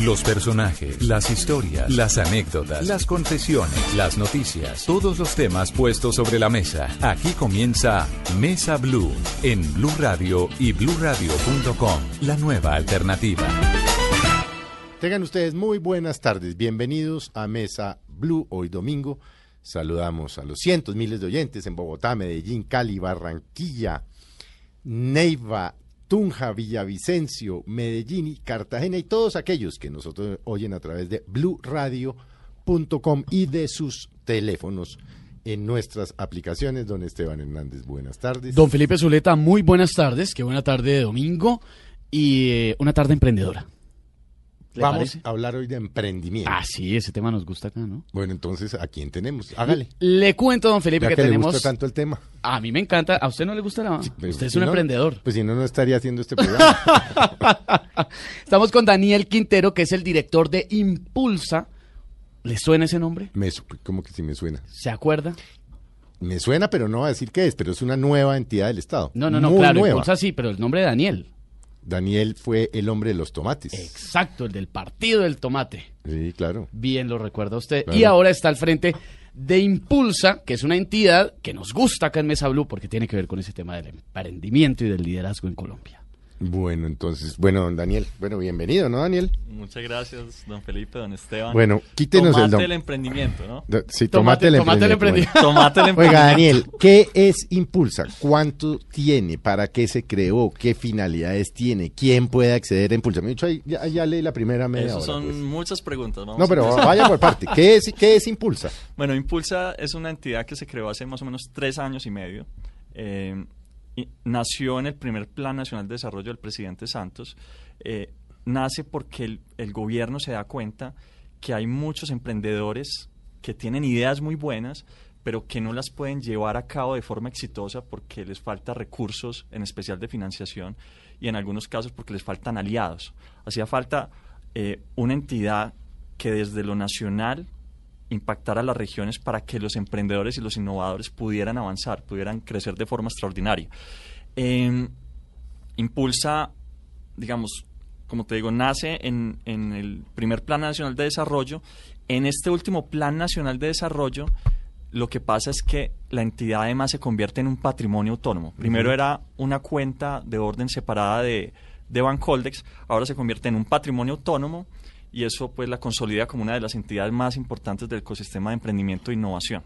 Los personajes, las historias, las anécdotas, las confesiones, las noticias, todos los temas puestos sobre la mesa. Aquí comienza Mesa Blue en Blue Radio y bluradio.com, la nueva alternativa. Tengan ustedes muy buenas tardes. Bienvenidos a Mesa Blue hoy domingo. Saludamos a los cientos, miles de oyentes en Bogotá, Medellín, Cali, Barranquilla, Neiva, Tunja, Villavicencio, Medellín Cartagena y todos aquellos que nosotros oyen a través de bluradio.com y de sus teléfonos en nuestras aplicaciones. Don Esteban Hernández, buenas tardes. Don Felipe Zuleta, muy buenas tardes. Qué buena tarde de domingo y eh, una tarde emprendedora. ¿Le Vamos parece? a hablar hoy de emprendimiento. Ah, sí, ese tema nos gusta acá, ¿no? Bueno, entonces, ¿a quién tenemos? Hágale. Le cuento, don Felipe, Ya que, que le tenemos. gusta tanto el tema. A mí me encanta. ¿A usted no le gusta la.? Pero usted es si un no, emprendedor. Pues si no, no estaría haciendo este programa. Estamos con Daniel Quintero, que es el director de Impulsa. ¿Le suena ese nombre? me, como que sí me suena. ¿Se acuerda? Me suena, pero no va a decir qué es, pero es una nueva entidad del Estado. No, no, no, Muy claro, nueva. Impulsa sí, pero el nombre de Daniel. Daniel fue el hombre de los tomates. Exacto, el del partido del tomate. Sí, claro. Bien lo recuerda usted. Claro. Y ahora está al frente de Impulsa, que es una entidad que nos gusta acá en Mesa Blue porque tiene que ver con ese tema del emprendimiento y del liderazgo en Colombia. Bueno, entonces, bueno, don Daniel, bueno, bienvenido, ¿no, Daniel? Muchas gracias, don Felipe, don Esteban. Bueno, quítenos el Tomate nombre. el emprendimiento, ¿no? Da- Sí, tomate, el tomate el emprendimiento. Tomate el Bueno. Oiga, emprendimiento. Daniel, ¿qué es Impulsa? ¿Cuánto tiene? ¿Para qué se creó? ¿Qué finalidades tiene? ¿Quién puede acceder a Impulsa? Me he dicho, ahí, ya, ya leí la primera media Esas hora, son pues. muchas preguntas. Vamos No, pero vaya por parte. ¿Qué es, ¿Qué es Impulsa? Bueno, Impulsa es una entidad que se creó hace más o menos tres años y medio. Eh, nació en el primer Plan Nacional de Desarrollo del presidente Santos. Eh, nace porque el, el gobierno se da cuenta que hay muchos emprendedores que tienen ideas muy buenas, pero que no las pueden llevar a cabo de forma exitosa porque les falta recursos, en especial de financiación, y en algunos casos porque les faltan aliados. Hacía falta eh, una entidad que desde lo nacional impactar a las regiones para que los emprendedores y los innovadores pudieran avanzar, pudieran crecer de forma extraordinaria. Eh, impulsa, digamos, como te digo, nace en, en el primer Plan Nacional de Desarrollo. En este último Plan Nacional de Desarrollo, lo que pasa es que la entidad además se convierte en un patrimonio autónomo. Primero era una cuenta de orden separada de, de Bancoldex, ahora se convierte en un patrimonio autónomo y eso pues la consolida como una de las entidades más importantes del ecosistema de emprendimiento e innovación.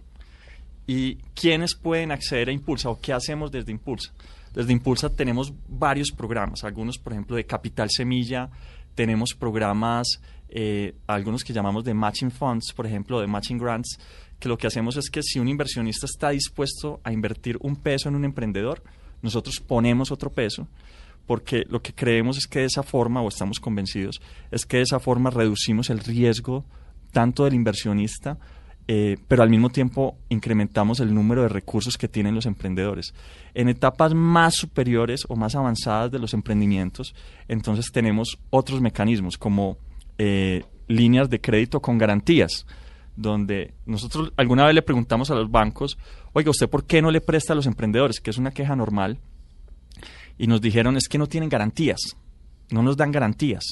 ¿Y quiénes pueden acceder a Impulsa o qué hacemos desde Impulsa? Desde Impulsa tenemos varios programas, algunos por ejemplo de Capital Semilla, tenemos programas, eh, algunos que llamamos de Matching Funds, por ejemplo, de Matching Grants, que lo que hacemos es que si un inversionista está dispuesto a invertir un peso en un emprendedor, nosotros ponemos otro peso, porque lo que creemos es que de esa forma, o estamos convencidos, es que de esa forma reducimos el riesgo tanto del inversionista, eh, pero al mismo tiempo incrementamos el número de recursos que tienen los emprendedores. En etapas más superiores o más avanzadas de los emprendimientos, entonces tenemos otros mecanismos como eh, líneas de crédito con garantías, donde nosotros alguna vez le preguntamos a los bancos, oiga, ¿usted por qué no le presta a los emprendedores? Que es una queja normal. Y nos dijeron, es que no tienen garantías, no nos dan garantías.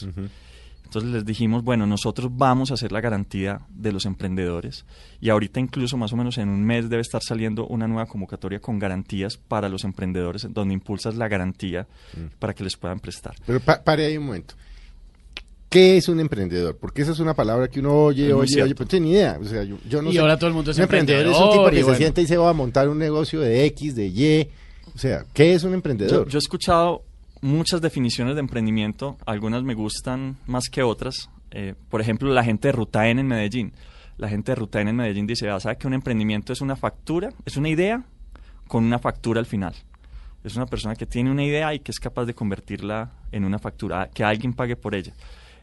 Entonces les dijimos, bueno, nosotros vamos a hacer la garantía de los emprendedores y ahorita incluso más o menos en un mes debe estar saliendo una nueva convocatoria con garantías para los emprendedores, donde impulsas la garantía para que les puedan prestar. Pero pa- pare ahí un momento. ¿Qué es un emprendedor? Porque esa es una palabra que uno oye, oye, pero no tiene ni idea. O sea, yo, yo no Y sé. ahora todo el mundo es un emprendedor. es un tipo emprendedor, que se sienta y se va a montar un negocio de X, de Y. O sea, ¿qué es un Yo, emprendedor? yo he escuchado muchas definiciones de emprendimiento, algunas me gustan más que otras. Eh, por ejemplo, la gente de Ruta N en Medellín. La gente de Ruta N en Medellín dice, ah, ¿sabe que un emprendimiento es una factura? Es una idea con una factura al final. Es una persona que tiene una idea y que es capaz de convertirla en una factura, que alguien pague por ella.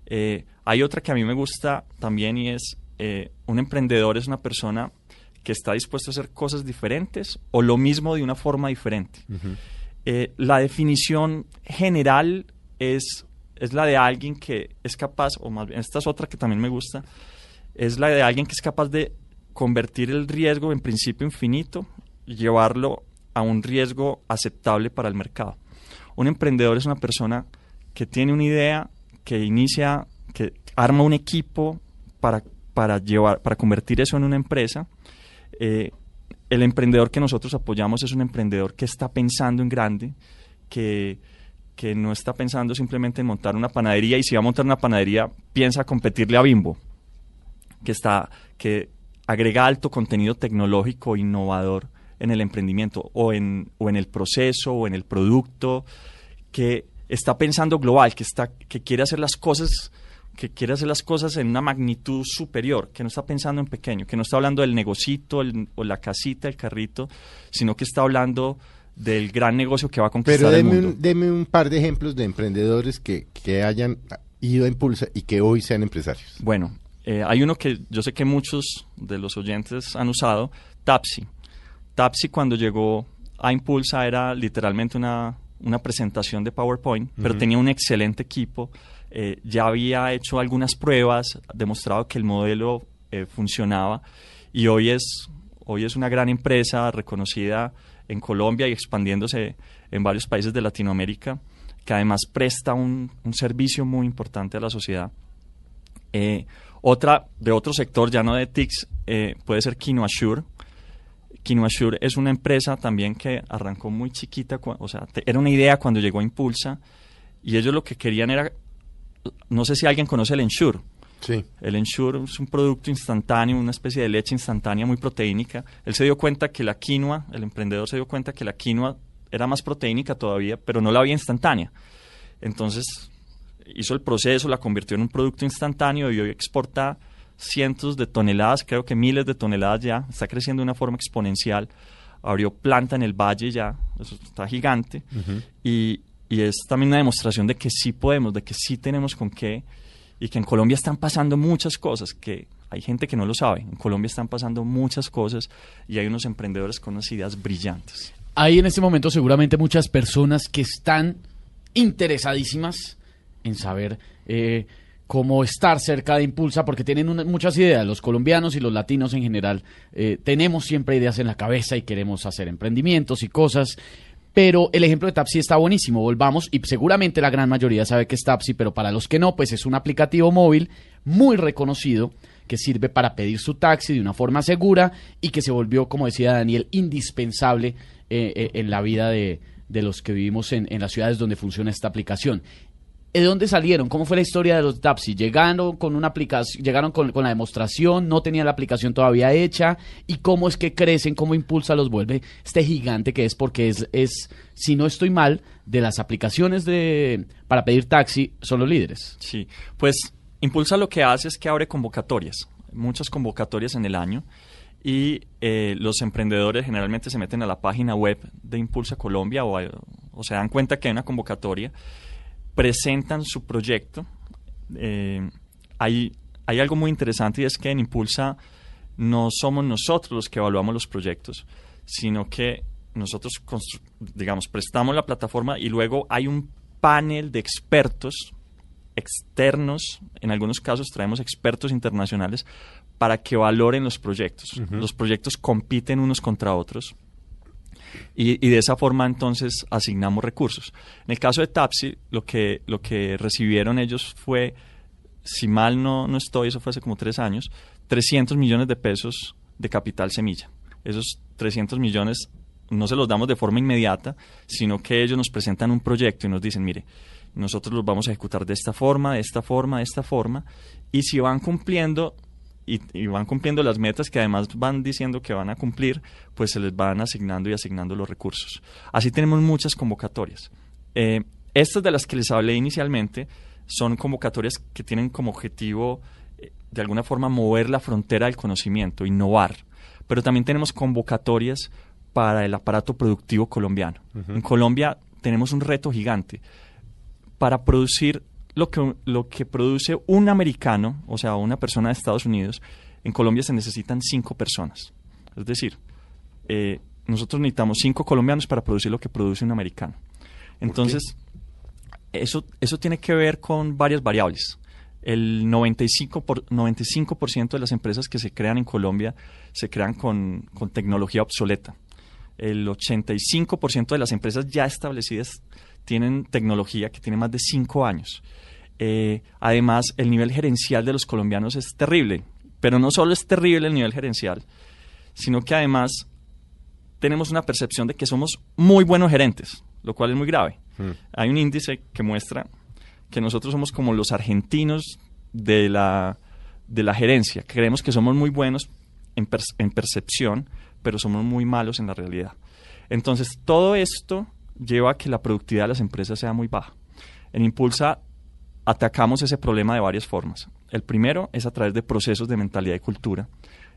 Eh, hay otra que a mí me gusta también y es eh, un emprendedor es una persona que está dispuesto a hacer cosas diferentes o lo mismo de una forma diferente. Eh, la definición general es, es la de alguien que es capaz, o más bien, esta es otra que también me gusta, es la de alguien que es capaz de convertir el riesgo en principio infinito y llevarlo a un riesgo aceptable para el mercado. Un emprendedor es una persona que tiene una idea, que inicia, que arma un equipo para, para, llevar, para convertir eso en una empresa. Eh, el emprendedor que nosotros apoyamos es un emprendedor que está pensando en grande, que, que no está pensando simplemente en montar una panadería y si va a montar una panadería piensa competirle a Bimbo, que, está, que agrega alto contenido tecnológico innovador en el emprendimiento o en, o en el proceso o en el producto, que está pensando global, que, está, que quiere hacer las cosas que quiere hacer las cosas en una magnitud superior, que no está pensando en pequeño, que no está hablando del negocito o la casita, el carrito, sino que está hablando del gran negocio que va a conquistar Pero el mundo. Un, deme un par de ejemplos de emprendedores que, que hayan ido a Impulsa y que hoy sean empresarios. Bueno, eh, hay uno que yo sé que muchos de los oyentes han usado, Tapsi. Tapsi cuando llegó a Impulsa era literalmente una, una presentación de PowerPoint, pero tenía un excelente equipo. Eh, ya había hecho algunas pruebas, demostrado que el modelo eh, funcionaba y hoy es, hoy es una gran empresa reconocida en Colombia y expandiéndose en varios países de Latinoamérica, que además presta un, un servicio muy importante a la sociedad. Eh, otra de otro sector, ya no de TICS, puede ser KinoAssure. KinoAssure es una empresa también que arrancó muy chiquita, o sea, era una idea cuando llegó a Impulsa y ellos lo que querían era, no sé si alguien conoce el Ensure. Sí. El Ensure es un producto instantáneo, una especie de leche instantánea muy proteínica. Él se dio cuenta que la quinoa, el emprendedor se dio cuenta que la quinoa era más proteínica todavía, pero no la había instantánea. Entonces hizo el proceso, la convirtió en un producto instantáneo y hoy exporta cientos de toneladas, creo que miles de toneladas ya, está creciendo de una forma exponencial. Abrió planta en el valle ya, eso está gigante. y, y es también una demostración de que sí podemos, de que sí tenemos con qué y que en Colombia están pasando muchas cosas, que hay gente que no lo sabe, en Colombia están pasando muchas cosas y hay unos emprendedores con unas ideas brillantes. Hay en este momento seguramente muchas personas que están interesadísimas en saber eh, cómo estar cerca de Impulsa, porque tienen muchas ideas. Los colombianos y los latinos en general eh, tenemos siempre ideas en la cabeza y queremos hacer emprendimientos y cosas. Pero el ejemplo de Tapsi está buenísimo. Volvamos, y seguramente la gran mayoría sabe que es Tapsi, pero para los que no, pues es un aplicativo móvil muy reconocido que sirve para pedir su taxi de una forma segura y que se volvió, como decía Daniel, indispensable eh, eh, en la vida de, de los que vivimos en, en, las ciudades donde funciona esta aplicación. ¿De dónde salieron? ¿Cómo fue la historia de los Tapsi? ¿Llegaron con una aplicación, llegaron con, con, la demostración, no tenían la aplicación todavía hecha? ¿Y cómo es que crecen? ¿Cómo Impulsa los vuelve este gigante que es? Porque es, es si no estoy mal, de las aplicaciones de para pedir taxi son los líderes. Sí, pues Impulsa lo que hace es que abre convocatorias, muchas convocatorias en el año. Y eh, los emprendedores generalmente se meten a la página web de Impulsa Colombia o se dan cuenta que hay una convocatoria presentan su proyecto. Eh, hay, hay algo muy interesante y es que en Impulsa no somos nosotros los que evaluamos los proyectos, sino que nosotros, digamos, prestamos la plataforma y luego hay un panel de expertos externos, en algunos casos traemos expertos internacionales para que valoren los proyectos. Uh -huh. Los proyectos compiten unos contra otros y, de esa forma entonces asignamos recursos. En el caso de Tapsi, lo que, lo que recibieron ellos fue, si mal no, no estoy, eso fue hace como tres años, 300 millones de pesos de capital semilla. Esos 300 millones no se los damos de forma inmediata, sino que ellos nos presentan un proyecto y nos dicen, mire, nosotros los vamos a ejecutar de esta forma, de esta forma, de esta forma, y si van cumpliendo y, y, van cumpliendo las metas que además van diciendo que van a cumplir, pues se les van asignando y asignando los recursos. Así tenemos muchas convocatorias. Eh, estas de las que les hablé inicialmente son convocatorias que tienen como objetivo, eh, de alguna forma, mover la frontera del conocimiento, innovar. Pero también tenemos convocatorias para el aparato productivo colombiano. Uh -huh. En Colombia tenemos un reto gigante. Para producir lo que, lo que produce un americano, o sea, una persona de Estados Unidos, en Colombia se necesitan cinco personas. Es decir, eh, nosotros necesitamos cinco colombianos para producir lo que produce un americano. Entonces, eso, eso tiene que ver con varias variables. El 95%, por, 95 de las empresas que se crean en Colombia se crean con, con tecnología obsoleta. El 85% de las empresas ya establecidas tienen tecnología que tiene más de cinco años. Eh, además, el nivel gerencial de los colombianos es terrible, pero no solo es terrible el nivel gerencial, sino que además tenemos una percepción de que somos muy buenos gerentes, lo cual es muy grave. Hmm. Hay un índice que muestra que nosotros somos como los argentinos de la, de la gerencia, creemos que somos muy buenos en, en percepción, pero somos muy malos en la realidad. Entonces, todo esto lleva a que la productividad de las empresas sea muy baja. En Impulsa atacamos ese problema de varias formas. El primero es a través de procesos de mentalidad y cultura,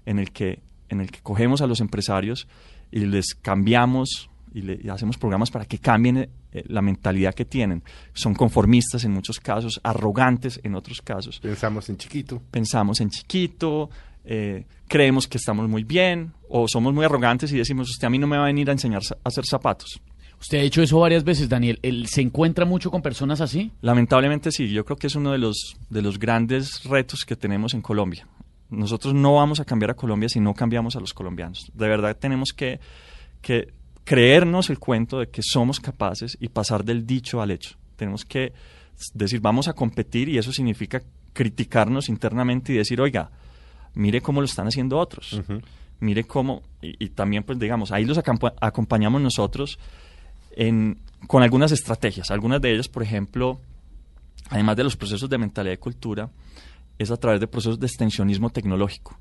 en el que, en el que cogemos a los empresarios y les cambiamos y, le, hacemos programas para que cambien eh, la mentalidad que tienen. Son conformistas en muchos casos, arrogantes en otros casos. Pensamos en chiquito. Pensamos en chiquito, eh, creemos que estamos muy bien o somos muy arrogantes y decimos, usted a mí no me va a venir a enseñar a hacer zapatos. Usted ha hecho eso varias veces, Daniel. ¿Se encuentra mucho con personas así? Lamentablemente sí. Yo creo que es uno de los, de los grandes retos que tenemos en Colombia. Nosotros no vamos a cambiar a Colombia si no cambiamos a los colombianos. De verdad tenemos que, que creernos el cuento de que somos capaces y pasar del dicho al hecho. Tenemos que decir, vamos a competir y eso significa criticarnos internamente y decir, oiga, mire cómo lo están haciendo otros. Mire cómo, y, también, pues digamos, ahí los acompañamos nosotros con algunas estrategias. Algunas de ellas, por ejemplo, además de los procesos de mentalidad y cultura, es a través de procesos de extensionismo tecnológico,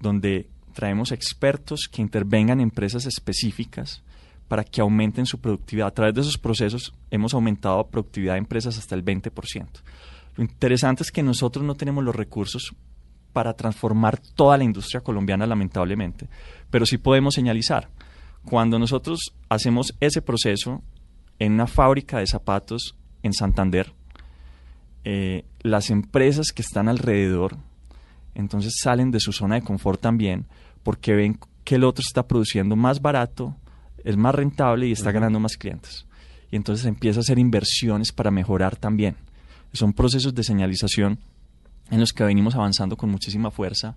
donde traemos expertos que intervengan en empresas específicas para que aumenten su productividad. A través de esos procesos hemos aumentado la productividad de empresas hasta el 20%. Lo interesante es que nosotros no tenemos los recursos para transformar toda la industria colombiana, lamentablemente, pero sí podemos señalizar. Cuando nosotros hacemos ese proceso en una fábrica de zapatos en Santander, eh, las empresas que están alrededor, entonces salen de su zona de confort también, porque ven que el otro está produciendo más barato, es más rentable y está ganando más clientes. Y entonces empieza a hacer inversiones para mejorar también. Son procesos de señalización en los que venimos avanzando con muchísima fuerza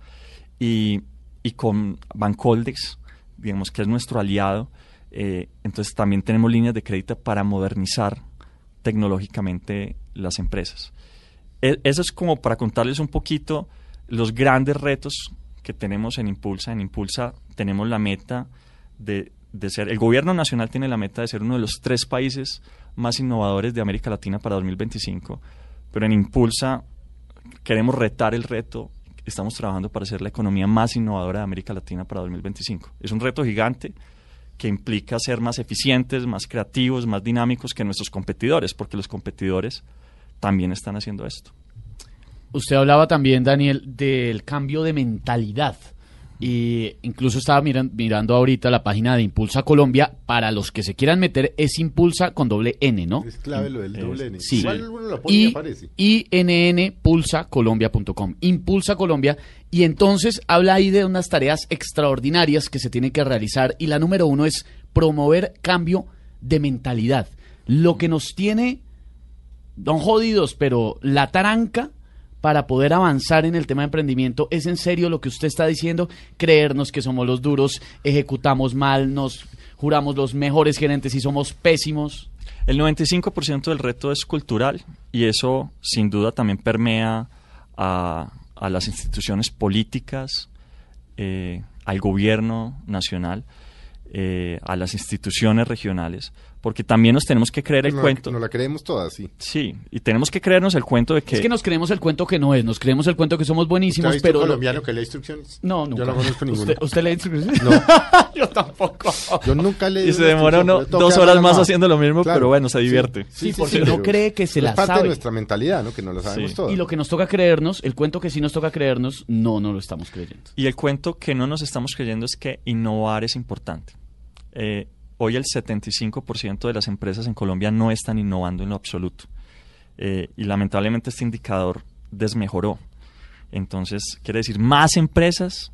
y, y con Bancoldex digamos que es nuestro aliado, eh, entonces también tenemos líneas de crédito para modernizar tecnológicamente las empresas. E, eso es como para contarles un poquito los grandes retos que tenemos en Impulsa. En Impulsa tenemos la meta de, de, ser, el gobierno nacional tiene la meta de ser uno de los tres países más innovadores de América Latina para 2025, pero en Impulsa queremos retar el reto estamos trabajando para ser la economía más innovadora de América Latina para 2025. Es un reto gigante que implica ser más eficientes, más creativos, más dinámicos que nuestros competidores, porque los competidores también están haciendo esto. Usted hablaba también, Daniel, del cambio de mentalidad. Y incluso estaba mirando ahorita la página de Impulsa Colombia. Para los que se quieran meter, es Impulsa con doble N, ¿no? Es clave lo del doble N. Sí. y, INNPulsaColombia.com. Impulsa Colombia. Y entonces habla ahí de unas tareas extraordinarias que se tienen que realizar. Y la número uno es promover cambio de mentalidad. Lo que nos tiene, don jodidos, pero la taranca para poder avanzar en el tema de emprendimiento? ¿Es en serio lo que usted está diciendo? Creernos que somos los duros, ejecutamos mal, nos juramos los mejores gerentes y somos pésimos. El 95% del reto es cultural y eso sin duda también permea a, las instituciones políticas, eh, al gobierno nacional, eh, a las instituciones regionales porque también nos tenemos que creer el cuento. No la creemos todas, sí. Sí, y tenemos que creernos el cuento de que... Es que nos creemos el cuento que no es, nos creemos el cuento que somos buenísimos, ¿Usted ha visto pero... colombiano que lee instrucciones? No, nunca. Yo no conozco ninguno. ¿Usted, lee instrucciones? No. Yo tampoco. Yo nunca leí Y se demora dos horas más haciendo lo mismo, pero bueno, se divierte. Sí, porque no cree que se la sabe. Es parte de nuestra mentalidad, ¿no? Que no lo sabemos todo. Y lo que nos toca creernos, el cuento que sí nos toca creernos, no, no lo estamos creyendo. Y el cuento que no nos estamos creyendo es que innovar es importante. Eh, hoy el 75% de las empresas en Colombia no están innovando en lo absoluto. eh, y lamentablemente este indicador desmejoró. Entonces, quiere decir, más empresas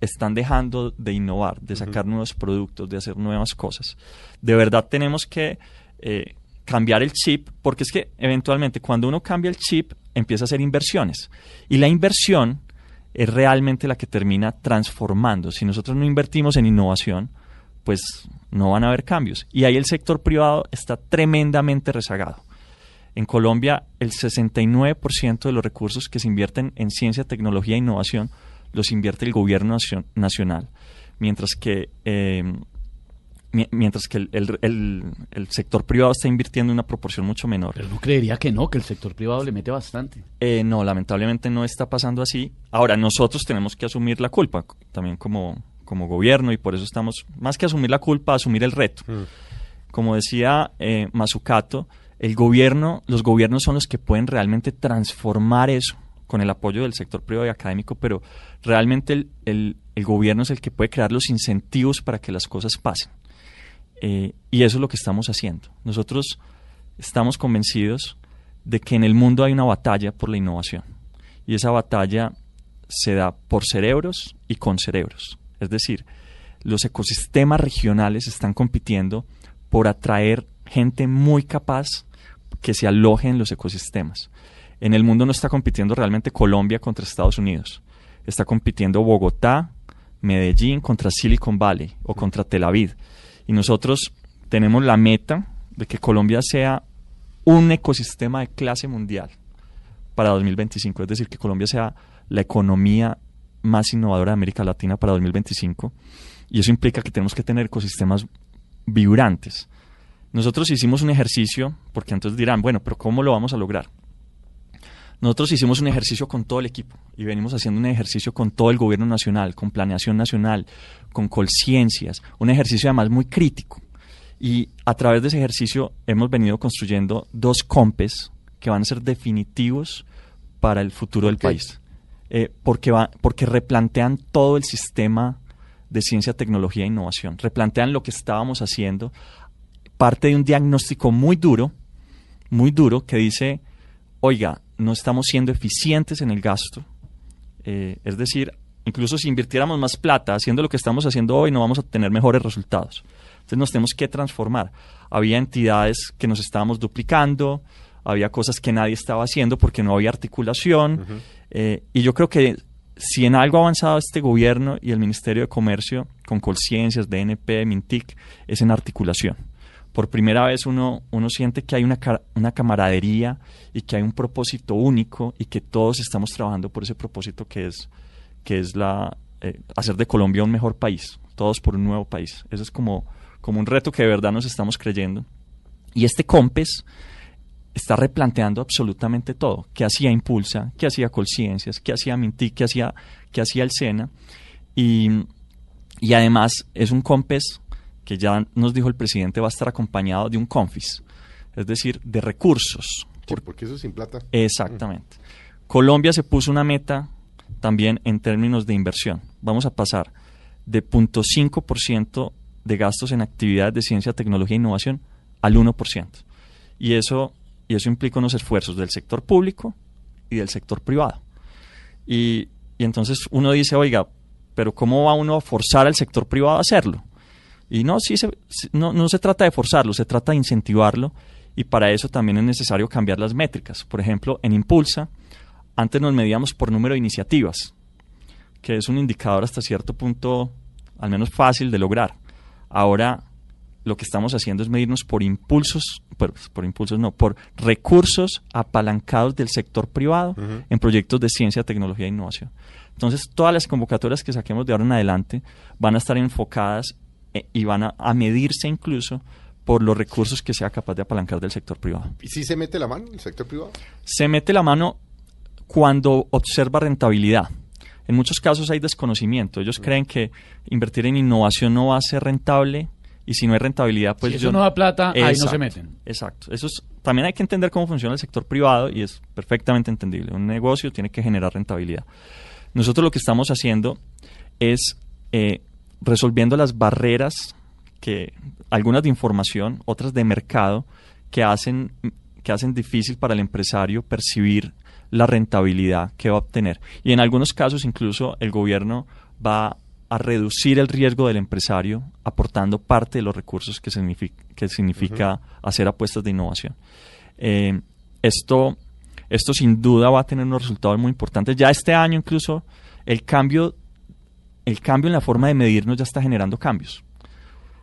están dejando de innovar, de sacar nuevos productos, de hacer nuevas cosas. De verdad tenemos que eh, cambiar el chip, porque es que eventualmente cuando uno cambia el chip empieza a hacer inversiones. Y la inversión es realmente la que termina transformando. Si nosotros no invertimos en innovación, pues no van a haber cambios. Y ahí el sector privado está tremendamente rezagado. En Colombia, el 69% de los recursos que se invierten en ciencia, tecnología e innovación los invierte el gobierno nacional, mientras que, eh, mientras que el, sector privado está invirtiendo una proporción mucho menor. Pero no creería que no, que el sector privado le mete bastante. Eh, no, lamentablemente no está pasando así. Ahora, nosotros tenemos que asumir la culpa, también como, como gobierno, y por eso estamos, más que asumir la culpa, asumir el reto. Mm. Como decía eh, Mazucato, el gobierno, los gobiernos son los que pueden realmente transformar eso con el apoyo del sector privado y académico, pero realmente el, el, gobierno es el que puede crear los incentivos para que las cosas pasen. Eh, y eso es lo que estamos haciendo. Nosotros estamos convencidos de que en el mundo hay una batalla por la innovación. Y esa batalla se da por cerebros y con cerebros. Es decir, los ecosistemas regionales están compitiendo por atraer gente muy capaz que se aloje en los ecosistemas. En el mundo no está compitiendo realmente Colombia contra Estados Unidos. Está compitiendo Bogotá, Medellín contra Silicon Valley o contra Tel Aviv. Y nosotros tenemos la meta de que Colombia sea un ecosistema de clase mundial para 2025. Es decir, que Colombia sea la economía más innovadora de América Latina para 2025. Y eso implica que tenemos que tener ecosistemas vibrantes. Nosotros hicimos un ejercicio, porque entonces dirán, bueno, pero ¿cómo lo vamos a lograr? Nosotros hicimos un ejercicio con todo el equipo y venimos haciendo un ejercicio con todo el gobierno nacional, con planeación nacional, con colciencias, un ejercicio además muy crítico. Y a través de ese ejercicio hemos venido construyendo dos compes que van a ser definitivos para el futuro del país. Eh, porque, va, porque replantean todo el sistema de ciencia, tecnología e innovación. Replantean lo que estábamos haciendo parte de un diagnóstico muy duro, muy duro, que dice, oiga, no estamos siendo eficientes en el gasto. Eh, es decir, incluso si invirtiéramos más plata haciendo lo que estamos haciendo hoy, no vamos a tener mejores resultados. Entonces nos tenemos que transformar. Había entidades que nos estábamos duplicando, había cosas que nadie estaba haciendo porque no había articulación. Eh, y yo creo que si en algo ha avanzado este gobierno y el Ministerio de Comercio, con Colciencias, DNP, Mintic, es en articulación por primera vez uno, uno siente que hay una, una camaradería y que hay un propósito único y que todos estamos trabajando por ese propósito que es, que es la, eh, hacer de Colombia un mejor país, todos por un nuevo país. Eso es como, como un reto que de verdad nos estamos creyendo. Y este COMPES está replanteando absolutamente todo. ¿Qué hacía Impulsa? ¿Qué hacía Colciencias? ¿Qué hacía Mintic? ¿Qué hacía, qué hacía el SENA? Y, y además es un COMPES que ya nos dijo el presidente va a estar acompañado de un confis, es decir, de recursos. porque eso sin plata. Exactamente. Colombia se puso una meta también en términos de inversión. Vamos a pasar de 0.5% de gastos en actividades de ciencia, tecnología e innovación al 1%. Y eso, y eso implica unos esfuerzos del sector público y del sector privado. Y, entonces uno dice, oiga, pero ¿cómo va uno a forzar al sector privado a hacerlo? Y no, sí se, no, no se trata de forzarlo, se trata de incentivarlo y para eso también es necesario cambiar las métricas. Por ejemplo, en Impulsa, antes nos medíamos por número de iniciativas, que es un indicador hasta cierto punto al menos fácil de lograr. Ahora lo que estamos haciendo es medirnos por impulsos, por, por impulsos no, por recursos apalancados del sector privado en proyectos de ciencia, tecnología e innovación. Entonces, todas las convocatorias que saquemos de ahora en adelante van a estar enfocadas eh, y van a, medirse incluso por los recursos que sea capaz de apalancar del sector privado. ¿Y si se mete la mano el sector privado? Se mete la mano cuando observa rentabilidad. En muchos casos hay desconocimiento. Ellos creen que invertir en innovación no va a ser rentable y si no hay rentabilidad, pues si eso no da plata, ahí no se meten. Exacto. Eso es, también hay que entender cómo funciona el sector privado y es perfectamente entendible. Un negocio tiene que generar rentabilidad. Nosotros lo que estamos haciendo es eh, resolviendo las barreras que algunas de información, otras de mercado, que hacen que hacen difícil para el empresario percibir la rentabilidad que va a obtener. Y en algunos casos incluso el gobierno va a reducir el riesgo del empresario aportando parte de los recursos que significa, que significa hacer apuestas de innovación. Eh, esto, esto sin duda va a tener unos resultados muy importantes. Ya este año incluso el cambio, el cambio en la forma de medirnos ya está generando cambios.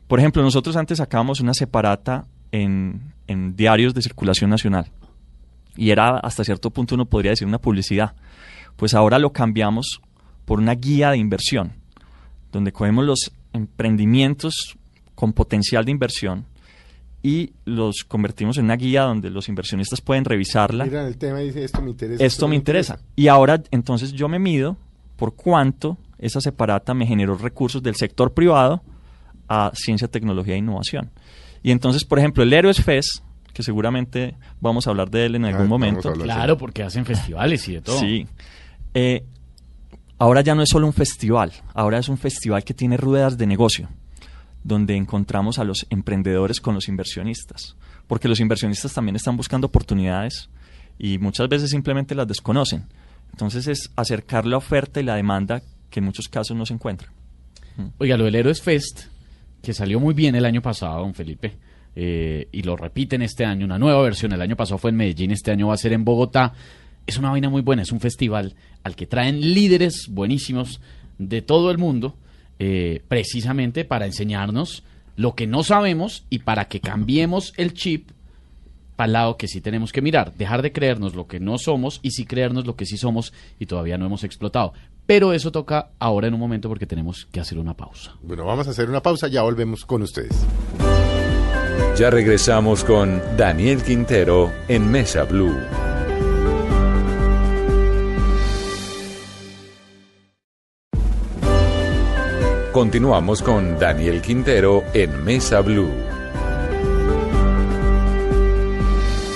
Por ejemplo, nosotros antes sacábamos una separata en, en diarios de circulación nacional y era hasta cierto punto uno podría decir una publicidad. Pues ahora lo cambiamos por una guía de inversión, donde cogemos los emprendimientos con potencial de inversión y los convertimos en una guía donde los inversionistas pueden revisarla. Miran el tema y dice, esto me interesa. Esto me interesa. Y ahora entonces yo me mido por cuánto esa separata me generó recursos del sector privado a ciencia, tecnología e innovación. Y entonces, por ejemplo, el Héroes Fest, que seguramente vamos a hablar de él en algún Ah, momento. hablar. Claro, porque hacen festivales y de todo. Sí. Eh, ahora ya no es solo un festival, ahora es un festival que tiene ruedas de negocio, donde encontramos a los emprendedores con los inversionistas, porque los inversionistas también están buscando oportunidades y muchas veces simplemente las desconocen. Entonces es acercar la oferta y la demanda que en muchos casos no se encuentran. Oiga, lo del Héroes Fest, que salió muy bien el año pasado, don Felipe, eh, y lo repiten este año, una nueva versión. El año pasado fue en Medellín, este año va a ser en Bogotá. Es una vaina muy buena, es un festival al que traen líderes buenísimos de todo el mundo, eh, precisamente para enseñarnos lo que no sabemos y para que cambiemos el chip para el lado que sí tenemos que mirar, dejar de creernos lo que no somos y sí creernos lo que sí somos y todavía no hemos explotado. Pero eso toca ahora en un momento porque tenemos que hacer una pausa. Bueno, vamos a hacer una pausa, ya volvemos con ustedes. Ya regresamos con Daniel Quintero en Mesa Blue. Continuamos con Daniel Quintero en Mesa Blue.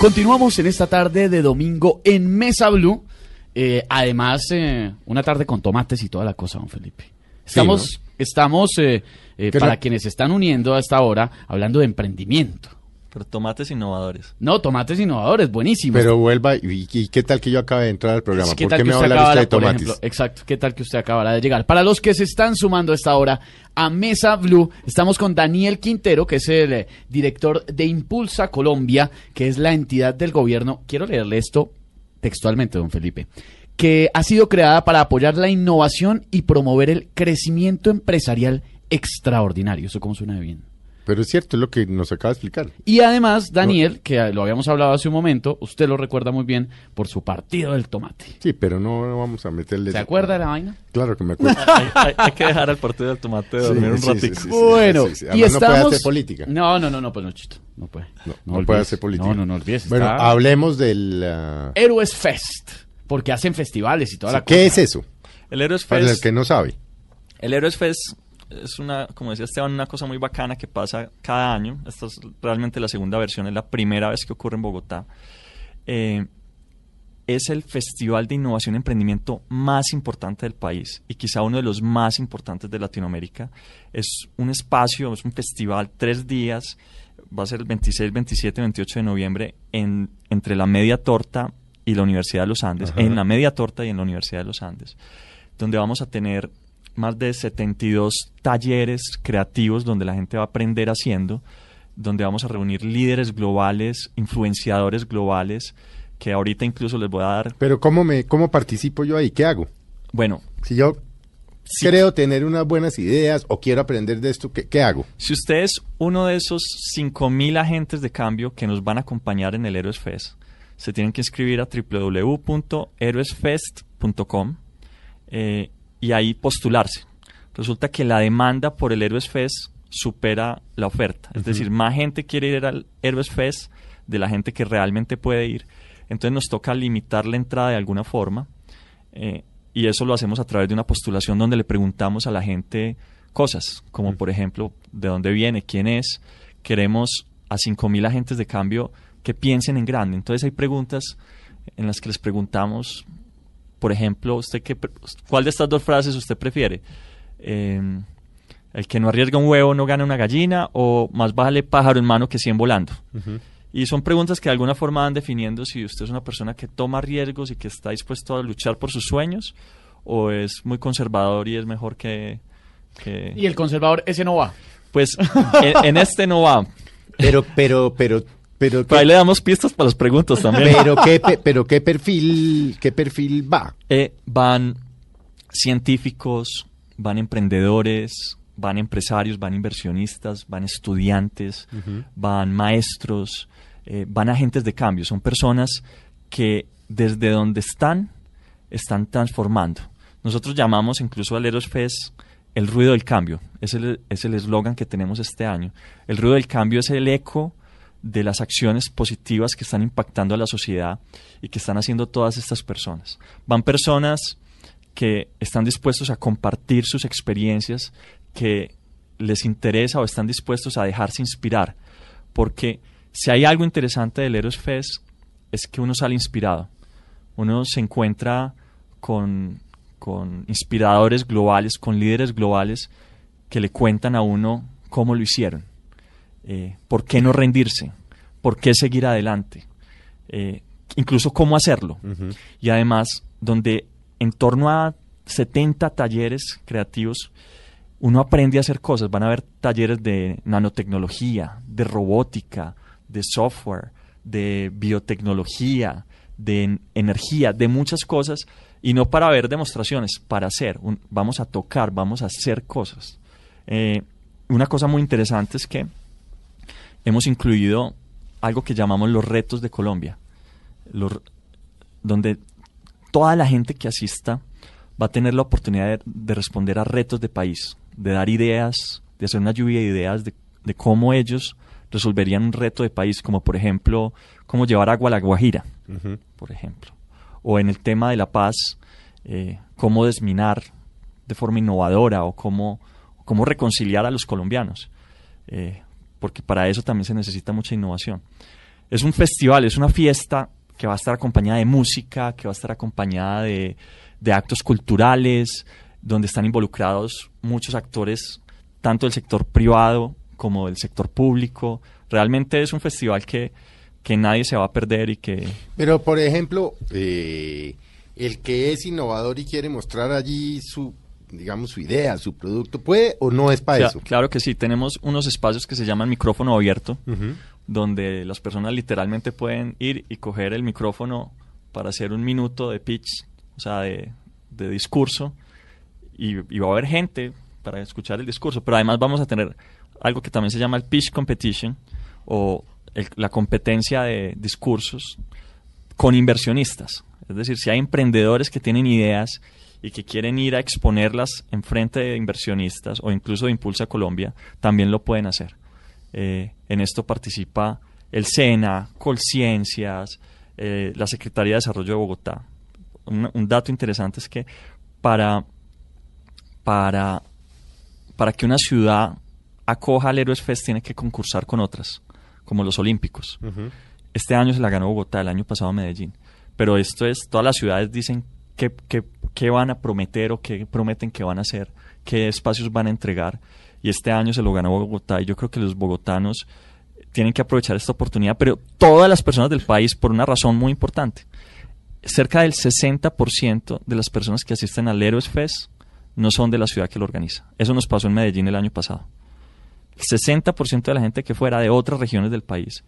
Continuamos en esta tarde de domingo en Mesa Blue. Eh, además, eh, una tarde con tomates y toda la cosa, don Felipe. Estamos, estamos eh, eh, ¿Qué para quienes están uniendo a esta hora, hablando de emprendimiento. Pero tomates innovadores. No, tomates innovadores, buenísimos. Pero vuelva, y, y qué tal que yo acabe de entrar al programa? ¿Qué ¿Por tal qué que me va a hablar usted de por tomates? ejemplo, exacto, ¿qué tal que usted acaba de llegar? Para los que se están sumando a esta hora a Mesa Blue, estamos con Daniel Quintero, que es el eh, director de Impulsa Colombia, que es la entidad del gobierno. Quiero leerle esto textualmente, don Felipe, que ha sido creada para apoyar la innovación y promover el crecimiento empresarial extraordinario. ¿Eso cómo suena de bien? Pero es cierto, es lo que nos acaba de explicar. Y además, Daniel, que lo habíamos hablado hace un momento, usted lo recuerda muy bien por su partido del tomate. Sí, pero no, no vamos a meterle... ¿Se acuerda de la vaina? Claro que me acuerdo. hay, hay- hay que dejar al partido del tomate Sí, dormir un sí, ratito. sí, sí. Bueno, sí, sí. y Además, no puede estamos... hacer política. No, no, no, no, pues no, chito. No puede. No, no olvides. puede hacer política. No, no, no olvides. Bueno, está- hablemos del... ah, Héroes Fest, porque hacen festivales y toda la ¿Qué es cosa. eso? El Héroes Para el Fest, que no sabe. el Héroes Fest es una, como decía Esteban, una cosa muy bacana que pasa cada año. Esta es realmente la segunda versión, es la primera vez que ocurre en Bogotá. Eh, es el festival de innovación y emprendimiento más importante del país y quizá uno de los más importantes de Latinoamérica. Es un espacio, es un festival, tres días, va a ser el 26, 27 y 28 de noviembre en, entre la Media Torta y la Universidad de los Andes, Ajá. en la Media Torta y en la Universidad de los Andes, donde vamos a tener más de 72 talleres creativos donde la gente va a aprender haciendo, donde vamos a reunir líderes globales, influenciadores globales, que ahorita incluso les voy a dar, Pero ¿cómo, me, cómo participo yo ahí? ¿Qué hago? bueno, Si yo creo tener unas buenas ideas o quiero aprender de esto, ¿qué, qué hago? si usted es uno de esos 5.000 agentes de cambio que nos van a acompañar en el Héroes Fest, se tienen que inscribir a www.héroesfest.com eh, y ahí postularse. Resulta que la demanda por el Héroes Fest supera la oferta. Es decir, más gente quiere ir al Héroes Fest de la gente que realmente puede ir. Entonces nos toca limitar la entrada de alguna forma. eh, y eso lo hacemos a través de una postulación donde le preguntamos a la gente cosas, como por ejemplo, de dónde viene, quién es. Queremos a 5.000 agentes de cambio que piensen en grande. Entonces hay preguntas en las que les preguntamos, por ejemplo, usted qué, pre- ¿cuál de estas dos frases usted prefiere? Eh, el que no arriesga un huevo no gana una gallina o más vale pájaro en mano que 100 volando. Y son preguntas que de alguna forma van definiendo si usted es una persona que toma riesgos y que está dispuesto a luchar por sus sueños o es muy conservador y es mejor que... que... Y el conservador, ese no va. Pues en, en este no va. Pero, pero, pero, pero, Pero ahí le damos pistas para las preguntas también. pero qué, pe- pero qué perfil, qué perfil va. Eh, van científicos, van emprendedores, van empresarios, van inversionistas, van estudiantes, van maestros, eh, van agentes de cambio. Son personas que desde donde están, están transformando. Nosotros llamamos incluso al Eros Fest el ruido del cambio. Es el es el eslogan que tenemos este año. El ruido del cambio es el eco de las acciones positivas que están impactando a la sociedad y que están haciendo todas estas personas. Van personas que están dispuestos a compartir sus experiencias, que les interesa o están dispuestos a dejarse inspirar. Porque si hay algo interesante del Eros Fest es que uno sale inspirado. Uno se encuentra con, con inspiradores globales, con líderes globales que le cuentan a uno cómo lo hicieron. Eh, ¿Por qué no rendirse? ¿Por qué seguir adelante? Eh, incluso cómo hacerlo. Y además, donde en torno a 70 talleres creativos, uno aprende a hacer cosas. Van a haber talleres de nanotecnología, de robótica, de software, de biotecnología, de en- energía, de muchas cosas. Y no para ver demostraciones, para hacer. Un- vamos a tocar, vamos a hacer cosas. Eh, una cosa muy interesante es que hemos incluido algo que llamamos los retos de Colombia, los- donde toda la gente que asista va a tener la oportunidad de, de responder a retos de país, de dar ideas, de hacer una lluvia de ideas de, de cómo ellos resolverían un reto de país, como por ejemplo, cómo llevar agua a la Guajira, por ejemplo. O en el tema de la paz, eh, cómo desminar de forma innovadora o cómo, cómo reconciliar a los colombianos. Eh, porque para eso también se necesita mucha innovación. Es un festival, es una fiesta que va a estar acompañada de música, que va a estar acompañada de, actos culturales, donde están involucrados muchos actores, tanto del sector privado como del sector público. Realmente es un festival que, que nadie se va a perder y que Pero, por ejemplo, eh, el que es innovador y quiere mostrar allí su, digamos, su idea, su producto, ¿puede o no es para eso? Claro que sí, tenemos unos espacios que se llaman micrófono abierto, donde las personas literalmente pueden ir y coger el micrófono para hacer un minuto de pitch, o sea, de, de discurso, y, y va a haber gente para escuchar el discurso, pero además vamos a tener algo que también se llama el pitch competition, o el- la competencia de discursos con inversionistas. Es decir, si hay emprendedores que tienen ideas y que quieren ir a exponerlas en frente de inversionistas o incluso de Impulsa Colombia, también lo pueden hacer. Eh, en esto participa el SENA, Colciencias, eh, la Secretaría de Desarrollo de Bogotá. Un, un dato interesante es que para, para, para que una ciudad acoja al Héroes Fest tiene que concursar con otras, como los Olímpicos. Este año se la ganó Bogotá, el año pasado Medellín. Pero esto es, todas las ciudades dicen qué, qué- qué van a prometer o qué prometen que van a hacer, qué espacios van a entregar. Y este año se lo ganó Bogotá y yo creo que los bogotanos tienen que aprovechar esta oportunidad, pero todas las personas del país por una razón muy importante. Cerca del 60% de las personas que asisten al Héroes Fest no son de la ciudad que lo organiza. Eso nos pasó en Medellín el año pasado. El 60% de la gente que fuera de otras regiones del país.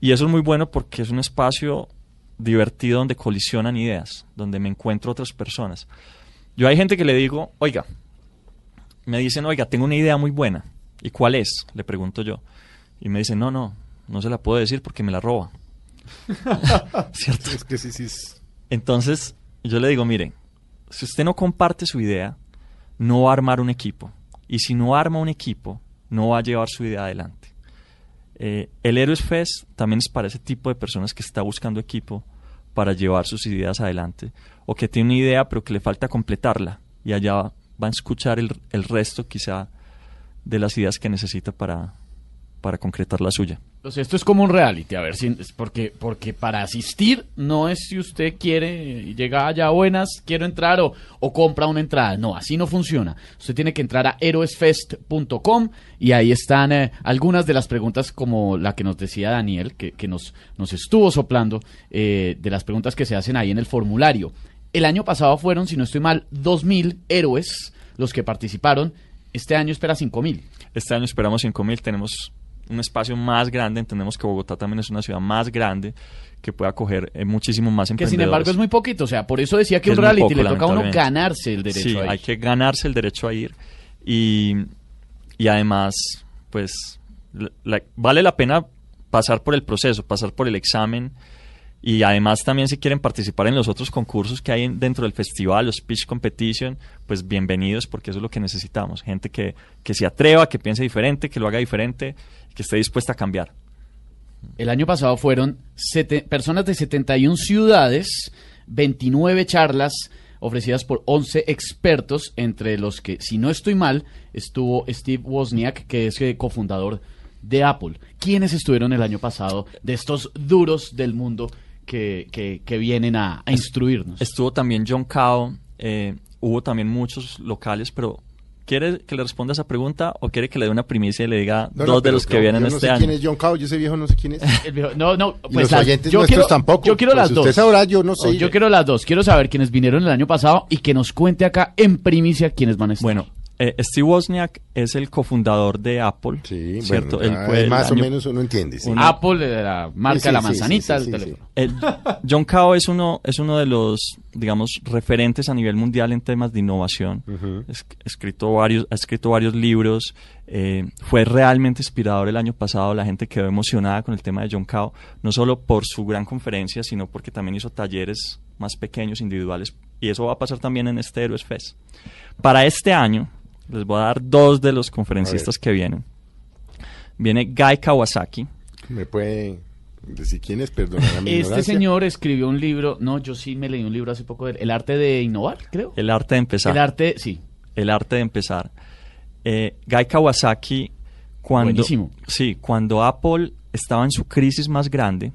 Y eso es muy bueno porque es un espacio divertido donde colisionan ideas, donde me encuentro otras personas. Yo hay gente que le digo, oiga, me dicen, oiga, tengo una idea muy buena. ¿Y cuál es? Le pregunto yo. Y me dicen, no, no, no se la puedo decir porque me la roba. ¿Cierto? Es que sí, sí. es- Entonces, yo le digo, mire, si usted no comparte su idea, no va a armar un equipo. Y si no arma un equipo, no va a llevar su idea adelante. Eh, el Héroes Fest también es para ese tipo de personas que está buscando equipo para llevar sus ideas adelante. O que tiene una idea pero que le falta completarla. Y allá va, va a escuchar el, el resto quizá de las ideas que necesita para, para concretar la suya. Entonces, esto es como un reality, a ver, si, es porque, porque para asistir no es si usted quiere, llega allá buenas, quiero entrar o, o compra una entrada. No, así no funciona. Usted tiene que entrar a héroesfest.com y ahí están eh, algunas de las preguntas como la que nos decía Daniel, que, que nos, nos estuvo soplando, eh, de las preguntas que se hacen ahí en el formulario. El año pasado fueron, si no estoy mal, 2.000 héroes los que participaron. Este año espera 5.000. Este año esperamos 5.000, tenemos un espacio más grande. Entendemos que Bogotá también es una ciudad más grande que puede acoger eh, muchísimo más Que emprendedores. sin embargo es muy poquito, o sea, por eso decía que Que un reality poco, le toca a uno ganarse el derecho sí, a ir. hay que ganarse el derecho a ir y, y además, pues, la- la- vale la pena pasar por el proceso, pasar por el examen y además también si quieren participar en los otros concursos que hay en- dentro del festival, los Pitch Competition, pues bienvenidos porque eso es lo que necesitamos, gente que, que se atreva, que piense diferente, que lo haga diferente, que esté dispuesta a cambiar. El año pasado fueron sete- personas de 71 ciudades, 29 charlas ofrecidas por 11 expertos, entre los que, si no estoy mal, estuvo Steve Wozniak, que es eh, cofundador de Apple. ¿Quiénes estuvieron el año pasado de estos duros del mundo que, que- que vienen a, a instruirnos? Estuvo también John Cao, eh, hubo también muchos locales, pero ¿quiere que le responda esa pregunta o quiere que le dé una primicia y le diga No, no, dos de los que vienen yo no este sé año? quién es John Cao, yo ese viejo no sé quién es. El viejo- no, no, Y pues los las- oyentes yo nuestros quiero, tampoco. Yo quiero Pues las usted dos. sabrá, yo no sé. Yo quiero las dos. Quiero saber quiénes vinieron el año pasado y que nos cuente acá en primicia quiénes van a estar. Bueno, eh, Steve Wozniak es el cofundador de Apple, Sí, ¿cierto? bueno, Él ah, fue el más o menos uno entiende. sí. uno- Apple, de la marca Sí, de la manzanita, sí, sí, el sí, teléfono. El- John Cao es uno, es uno de los, digamos, referentes a nivel mundial en temas de innovación. Es- escrito varios, ha escrito varios libros. eh, fue realmente inspirador el año pasado. La gente quedó emocionada con el tema de John Cao, no solo por su gran conferencia, sino porque también hizo talleres más pequeños, individuales. Y eso va a pasar también en este Heroes Fest. Para este año, les voy a dar dos de los conferencistas que vienen. Viene Guy Kawasaki. ¿Me puede decir quién es? Perdona mi Este ignorancia. señor escribió un libro, no, yo sí me leí un libro hace poco, de él, El arte de innovar, creo. El arte de empezar. El arte, sí. El arte de empezar. Eh, Guy Kawasaki, cuando, Buenísimo. sí, cuando Apple estaba en su crisis más grande,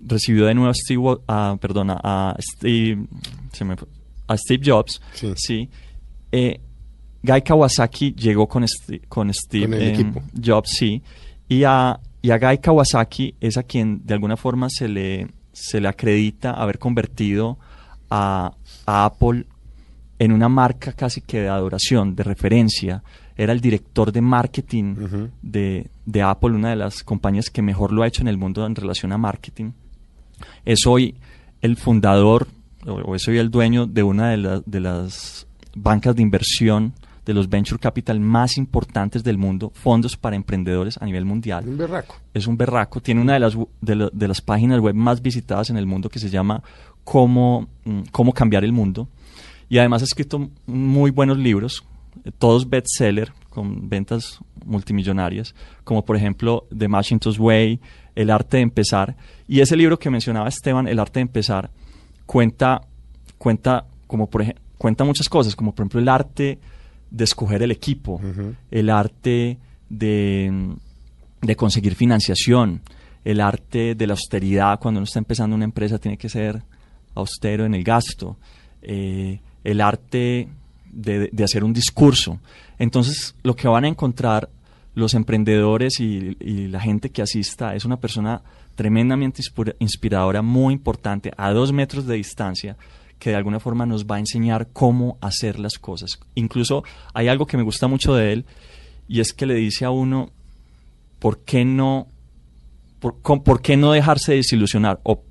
recibió de nuevo a Steve, a- perdona, a Steve, se me fue- a Steve Jobs. Sí. Eh, Guy Kawasaki llegó con, con Steve Con. Jobs, sí. Y a, y a Guy Kawasaki es a quien de alguna forma se le, se le acredita haber convertido a, a Apple en una marca casi que de adoración, de referencia. Era el director de marketing de, de Apple, una de las compañías que mejor lo ha hecho en el mundo en relación a marketing. Es hoy el fundador, o, o es hoy el dueño de una de, la- de las bancas de inversión, de los venture capital más importantes del mundo, fondos para emprendedores a nivel mundial Un berraco. es un berraco. Tiene una de las, de, la- de las páginas web más visitadas en el mundo que se llama Cómo, mm, Cómo cambiar el mundo. Y además ha escrito muy buenos libros, eh, todos bestseller, con ventas multimillonarias, como por ejemplo The Macintosh Way, El arte de empezar. Y ese libro que mencionaba Esteban, El arte de empezar, cuenta, cuenta, como por cuenta muchas cosas, como por ejemplo el arte de escoger el equipo, el arte de, de conseguir financiación, el arte de la austeridad. Cuando uno está empezando una empresa tiene que ser austero en el gasto, eh, el arte de, de hacer un discurso. Entonces, lo que van a encontrar los emprendedores y, y la gente que asista es una persona tremendamente inspira- inspiradora, muy importante, a dos metros de distancia, que de alguna forma nos va a enseñar cómo hacer las cosas. Incluso hay algo que me gusta mucho de él, y es que le dice a uno, ¿por qué no, por, con- por qué no dejarse desilusionar? O,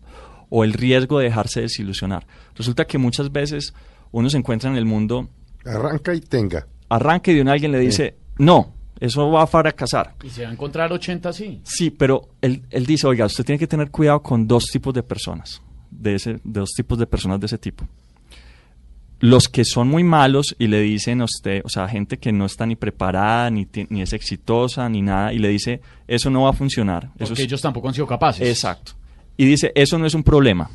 o el riesgo de dejarse desilusionar. Resulta que muchas veces uno se encuentra en el mundo, Arranca y tenga. arranca y de un alguien le dice, no, eso va a fracasar. Y se va a encontrar 80 sí. Sí, pero él, él dice, oiga, usted tiene que tener cuidado con dos tipos de personas, de, ese, de dos tipos de personas de ese tipo. Los que son muy malos y le dicen a usted, o sea, gente que no está ni preparada, ni, ni es exitosa, ni nada, y le dice, eso no va a funcionar. Eso Porque es- ellos tampoco han sido capaces. Exacto. Y dice, eso no es un problema,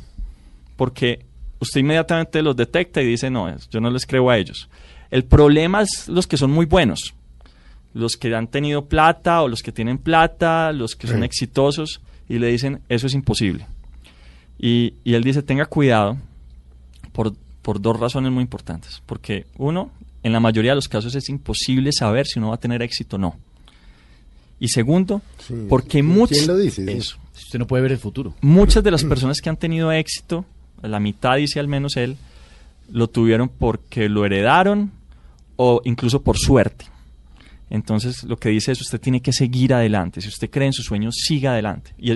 porque usted inmediatamente los detecta y dice, no, yo no les creo a ellos. El problema es los que son muy buenos, los que han tenido plata o los que tienen plata, los que son exitosos, y le dicen, eso es imposible. Y, y él dice, tenga cuidado por, por dos razones muy importantes. Porque uno, en la mayoría de los casos es imposible saber si uno va a tener éxito o no. Y segundo, Sí. porque ¿Quién muchos... lo dice? Sí. Usted no puede ver el futuro. Muchas de las personas que han tenido éxito, la mitad dice al menos él, lo tuvieron porque lo heredaron o incluso por suerte. Entonces, lo que dice es, usted tiene que seguir adelante. Si usted cree en sus sueños, siga adelante. Y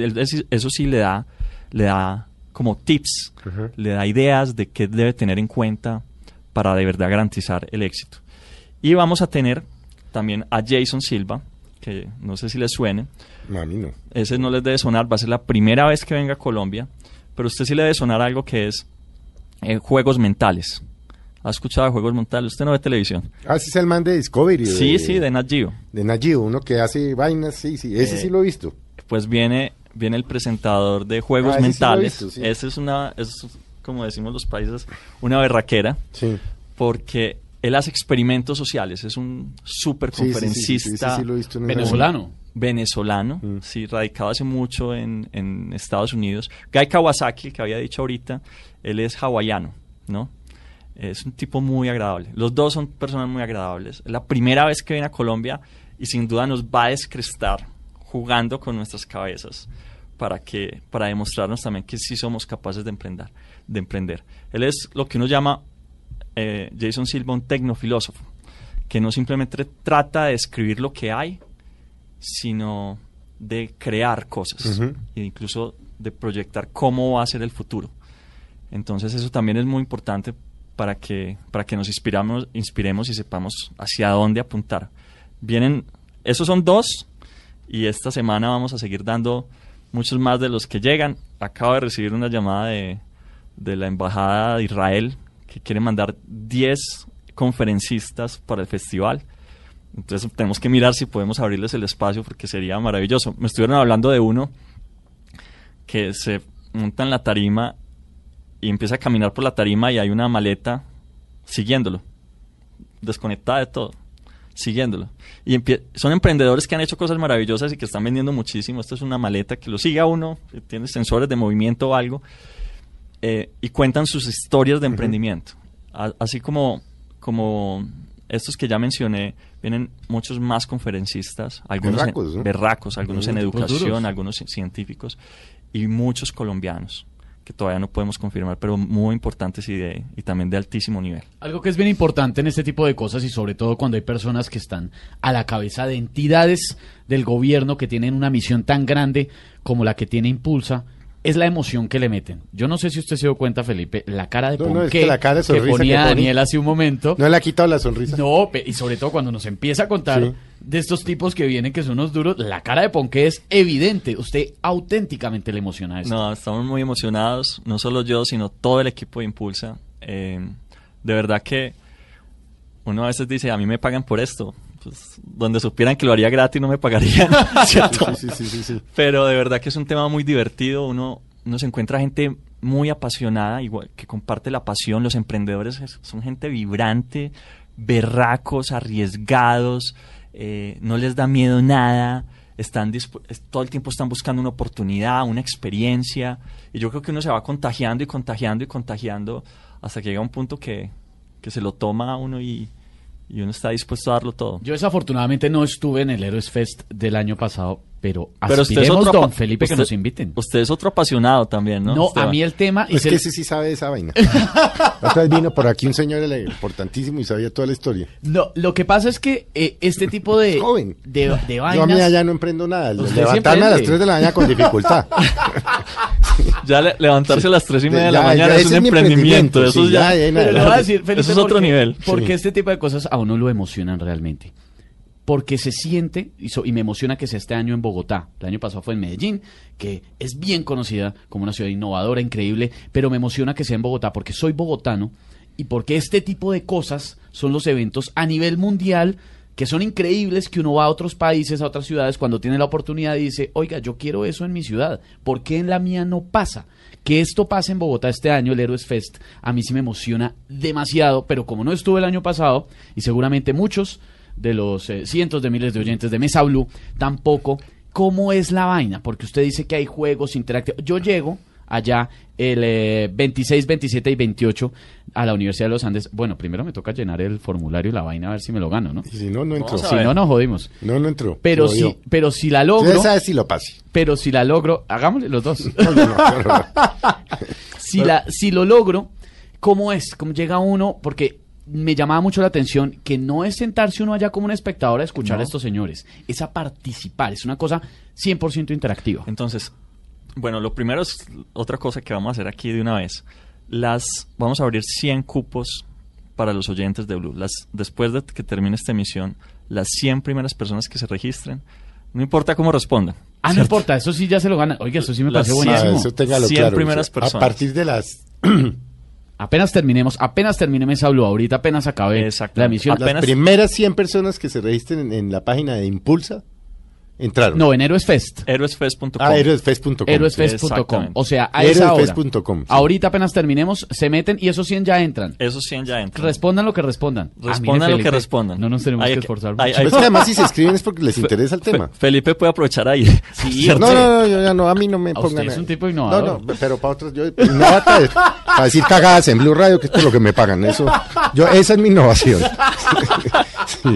eso sí le da, le da como tips, le da ideas de qué debe tener en cuenta para de verdad garantizar el éxito. Y vamos a tener también a Jason Silva, que no sé si les suene, A mí no. ese no les debe sonar, va a ser la primera vez que venga a Colombia, pero a usted sí le debe sonar algo que es eh, juegos mentales. ¿Ha escuchado de juegos mentales? Usted no ve televisión. Ah, ese es el man de Discovery. Sí, de, sí, de Nat Geo. De Nagio, uno que hace vainas, sí, sí. Ese Eh, sí lo he visto. Pues viene, viene el presentador de juegos Ah, sí mentales. visto, sí. Ese es una, es, como decimos los países, una berraquera, Sí. porque él hace experimentos sociales. Es un súper Sí, sí, sí, sí, conferencista sí, ese sí lo he visto en esa- Venezolano. venezolano, Mm. sí, radicado hace mucho en, en Estados Unidos. Guy Kawasaki, que había dicho ahorita, él es hawaiano, ¿no? Es un tipo muy agradable. Los dos son personas muy agradables. Es la primera vez que viene a Colombia y sin duda nos va a descrestar jugando con nuestras cabezas para que para demostrarnos también que sí somos capaces de emprender. De emprender. Él es lo que uno llama eh, Jason Silva un tecnofilósofo, que no simplemente trata de describir lo que hay, sino de crear cosas e incluso de proyectar cómo va a ser el futuro. Entonces eso también es muy importante para que, para que nos inspiramos, inspiremos y sepamos hacia dónde apuntar. Vienen, esos son dos y esta semana vamos a seguir dando muchos más de los que llegan. Acabo de recibir una llamada de, de la Embajada de Israel que quiere mandar 10 conferencistas para el festival. Entonces tenemos que mirar si podemos abrirles el espacio porque sería maravilloso. Me estuvieron hablando de uno que se monta en la tarima y empieza a caminar por la tarima y hay una maleta siguiéndolo, desconectada de todo, siguiéndolo. Y son emprendedores que han hecho cosas maravillosas y que están vendiendo muchísimo. Esto es una maleta que lo sigue a uno, que tiene sensores de movimiento o algo, eh, y cuentan sus historias de emprendimiento. A- así como, como estos que ya mencioné, vienen muchos más conferencistas, algunos en- Berracos, ¿no? berracos, algunos en educación, algunos ci- científicos y muchos colombianos que todavía no podemos confirmar, pero muy importantes y, de, y también de altísimo nivel. Algo que es bien importante en este tipo de cosas y sobre todo cuando hay personas que están a la cabeza de entidades del gobierno que tienen una misión tan grande como la que tiene Impulsa, es la emoción que le meten. Yo no sé si usted se dio cuenta, Felipe, la cara de No, no, es ponqué que la cara de sonrisa que ponía pone- Daniel hace un momento. No le ha quitado la sonrisa. No, y sobre todo cuando nos empieza a contar Sí. de estos tipos que vienen que son unos duros, la cara de Ponqué es evidente. Usted auténticamente le emociona esto. No, estamos muy emocionados, no solo yo, sino todo el equipo de Impulsa. Eh, de verdad que uno a veces dice, a mí me pagan por esto. Pues, donde supieran que lo haría gratis no me pagarían, ¿cierto? Sí, sí, sí, sí, sí. Pero de verdad que es un tema muy divertido. Uno, uno se encuentra gente muy apasionada, igual que comparte la pasión. Los emprendedores es- son gente vibrante, berracos, arriesgados, eh, no les da miedo nada. Están todo el tiempo están buscando una oportunidad, una experiencia. Y yo creo que uno se va contagiando y contagiando y contagiando hasta que llega un punto que, que se lo toma a uno y, y uno está dispuesto a darlo todo. Yo desafortunadamente no estuve en el Héroes Fest del año pasado, pero Pero usted es aspiremos, otro don Felipe, que nos inviten. Usted es otro apasionado también, ¿no? No, Esteban? a mí el tema... y Es se- que ese sí sabe de esa vaina. Otra vez vino por aquí un señor importantísimo y sabía toda la historia. No, lo que pasa es que eh, este tipo de, Es joven. de, de Yo a mí allá no emprendo nada. Levantarme a las siempre 3 de la mañana con dificultad. Ya le- levantarse a las tres y media de la Ya, mañana ya, es un es emprendimiento. Eso ya, ya, ya, Pero le nada. voy a decir, Felipe, eso es otro porque- nivel. Porque Sí. este tipo de cosas a uno lo emocionan realmente. Porque se siente, y, me emociona que sea este año en Bogotá. El año pasado fue en Medellín, que es bien conocida como una ciudad innovadora, increíble, pero me emociona que sea en Bogotá porque soy bogotano y porque este tipo de cosas son los eventos a nivel mundial que son increíbles, que uno va a otros países, a otras ciudades, cuando tiene la oportunidad y dice, oiga, yo quiero eso en mi ciudad, ¿por qué en la mía no pasa? Que esto pase en Bogotá este año, el Héroes Fest, a mí sí me emociona demasiado, pero como no estuve el año pasado, y seguramente muchos de los eh, cientos de miles de oyentes de Mesa Blue, tampoco cómo es la vaina, porque usted dice que hay juegos interactivos. Yo llego allá el eh, 26, 27 y 28 a la Universidad de los Andes. Bueno, primero me toca llenar el formulario y la vaina a ver si me lo gano, ¿no? Y si no, no entró. A Si no, nos jodimos. No, no entró. Pero si, pero si la Usted logro, sabe si lo pase. pero si la logro, hagámosle los dos. No, no, no, no, no. si, la, si lo logro, ¿cómo es? ¿Cómo llega uno? Porque me llamaba mucho la atención que no es sentarse uno allá como un espectador a escuchar a estos señores, es a participar, es una cosa 100% interactiva. Entonces, bueno, lo primero es otra cosa que vamos a hacer aquí de una vez. Las vamos a abrir 100 cupos para los oyentes de Blue. Las después de que termine esta emisión, las 100 primeras personas que se registren, no importa cómo respondan. Ah, no importa, eso sí ya se lo gana. Oiga, eso sí me Las pareció cien- Ah, buenísimo. eso téngalo 100 claro. primeras A personas. partir de las, Apenas terminemos, apenas termine Mesa Blue, ahorita apenas acabe Exactamente. la emisión. Apenas- las primeras 100 personas que se registren en, en la página de Impulsa entraron. No, en Héroes Fest. Héroesfest.com. Ah, héroesfest.com. O sea, a esa hora. Héroesfest.com, sí. Ahorita apenas terminemos, se meten y esos 100 ya entran. Esos 100 ya entran. Respondan lo que respondan. Respondan lo que respondan. No nos tenemos Hay que esforzar hay- mucho. hay- Pero es que además si se escriben es porque les interesa el Fe- tema. Felipe puede aprovechar ahí. Sí. No, no, no, yo ya no, a mí no me pongan. usted es a- un tipo innovador. No, no, pero para otros, yo, innovata es para decir cagadas en Blue Radio, que es por lo que me pagan. Eso, yo, esa es mi innovación. Sí.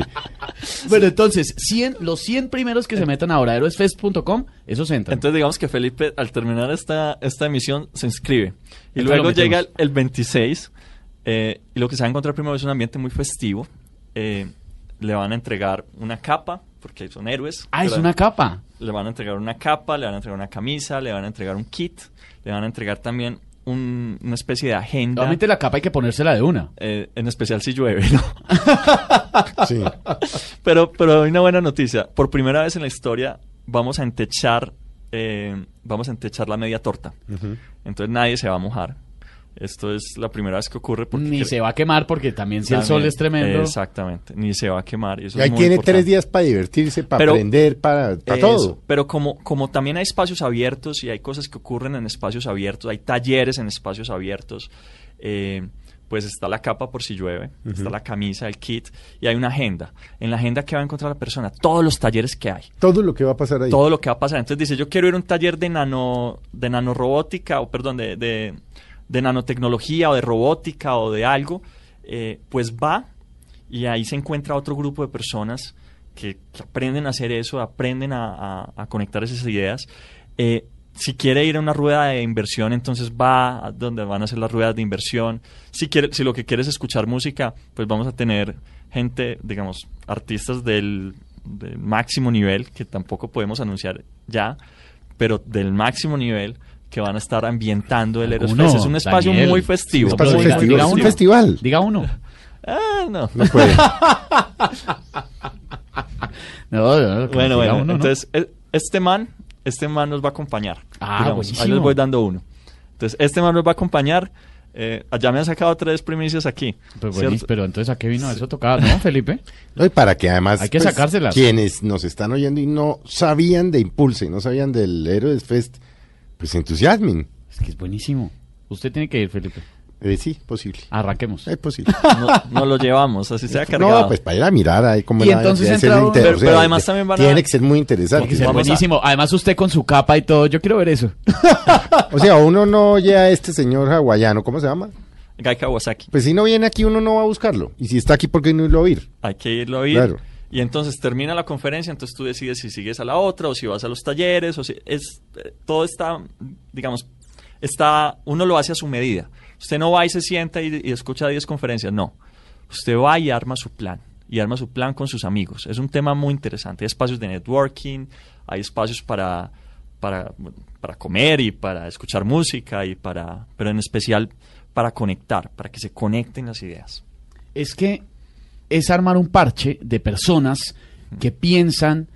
Bueno, entonces, 100, los 100 primeros que se metan ahora a héroesfest.com, esos entran. Entonces digamos que Felipe al terminar esta, esta emisión se inscribe. Y Entonces luego llega el, el 26 eh, y lo que se va a encontrar primero es un ambiente muy festivo. Eh, le van a entregar una capa, porque son héroes. ah, es una capa. Le van a entregar una capa, le van a entregar una camisa, le van a entregar un kit, le van a entregar también un- una especie de agenda. Obviamente la capa hay que ponérsela de una. eh, en especial si llueve, ¿no? Sí. pero, pero hay una buena noticia. Por primera vez en la historia vamos a entechar, eh, vamos a entechar la media torta. Entonces nadie se va a mojar. Esto es la primera vez que ocurre. Porque Ni se va a quemar porque también si el sol es tremendo. Exactamente, ni se va a quemar. y eso Y es ahí muy tiene importante. tres días para divertirse, para Pero- aprender, para, para Eso, todo. Pero como, como también hay espacios abiertos y hay cosas que ocurren en espacios abiertos, hay talleres en espacios abiertos, eh, pues está la capa por si llueve, está la camisa, el kit y hay una agenda. En la agenda que va a encontrar la persona, todos los talleres que hay, Todo lo que va a pasar ahí. todo lo que va a pasar. Entonces dice, yo quiero ir a un taller de nano, de nanorobótica, o perdón, de, de, de nanotecnología o de robótica o de algo, eh, pues va y ahí se encuentra otro grupo de personas que, aprenden a hacer eso, aprenden a, conectar esas ideas. Eh, si quiere ir a una rueda de inversión, entonces va a donde van a hacer las ruedas de inversión. Si, quiere, si lo que quiere es escuchar música, pues vamos a tener gente, digamos, artistas del máximo nivel, que tampoco podemos anunciar ya, pero del máximo nivel que van a estar ambientando el Eros Fest. Es un espacio Daniel. muy festivo. Un espacio No, muy diga- festivo, diga es un uno. festival. Diga uno. Ah, no. No puede. No, no, no, Bueno, bueno, uno, ¿no? entonces e- este man, este man nos va a acompañar. Ah, digamos. Ahí les voy dando uno. Entonces, este man nos va a acompañar. Eh, ya me han sacado tres primicias aquí. Pues ¿cierto? buenísimo, pero entonces a qué vino eso tocaba, ¿no, Felipe? No, y para que además Hay que pues, sacárselas. quienes nos están oyendo y no sabían de Impulse y no sabían del Héroes Fest, pues se entusiasmen. Es que es buenísimo. Usted tiene que ir, Felipe. Eh, sí, posible. Arranquemos. Es posible. No, no lo llevamos, así sea cargado. No, pues para ir a mirar ahí cómo Y entonces entra un- inter- Pero- o sea, pero además también van a- Tiene que ser muy interesante. Tiene que ser Vamos a- buenísimo. Además, usted con su capa y todo, yo quiero ver eso. O sea, uno no oye a este señor hawaiano, ¿cómo se llama? Gai Kawasaki. Pues si no viene aquí, uno no va a buscarlo. Y si está aquí, ¿por qué no irlo a oír? Hay que irlo a oír. Claro. Y entonces termina la conferencia, entonces tú decides si sigues a la otra o si vas a los talleres o si es eh, todo está, digamos, está uno lo hace a su medida. Usted no va y se sienta y, escucha 10 conferencias, no. Usted va y arma su plan y arma su plan con sus amigos. Es un tema muy interesante. Hay espacios de networking, hay espacios para para, para comer y para escuchar música y para pero en especial para conectar, para que se conecten las ideas. Es que es armar un parche de personas que piensan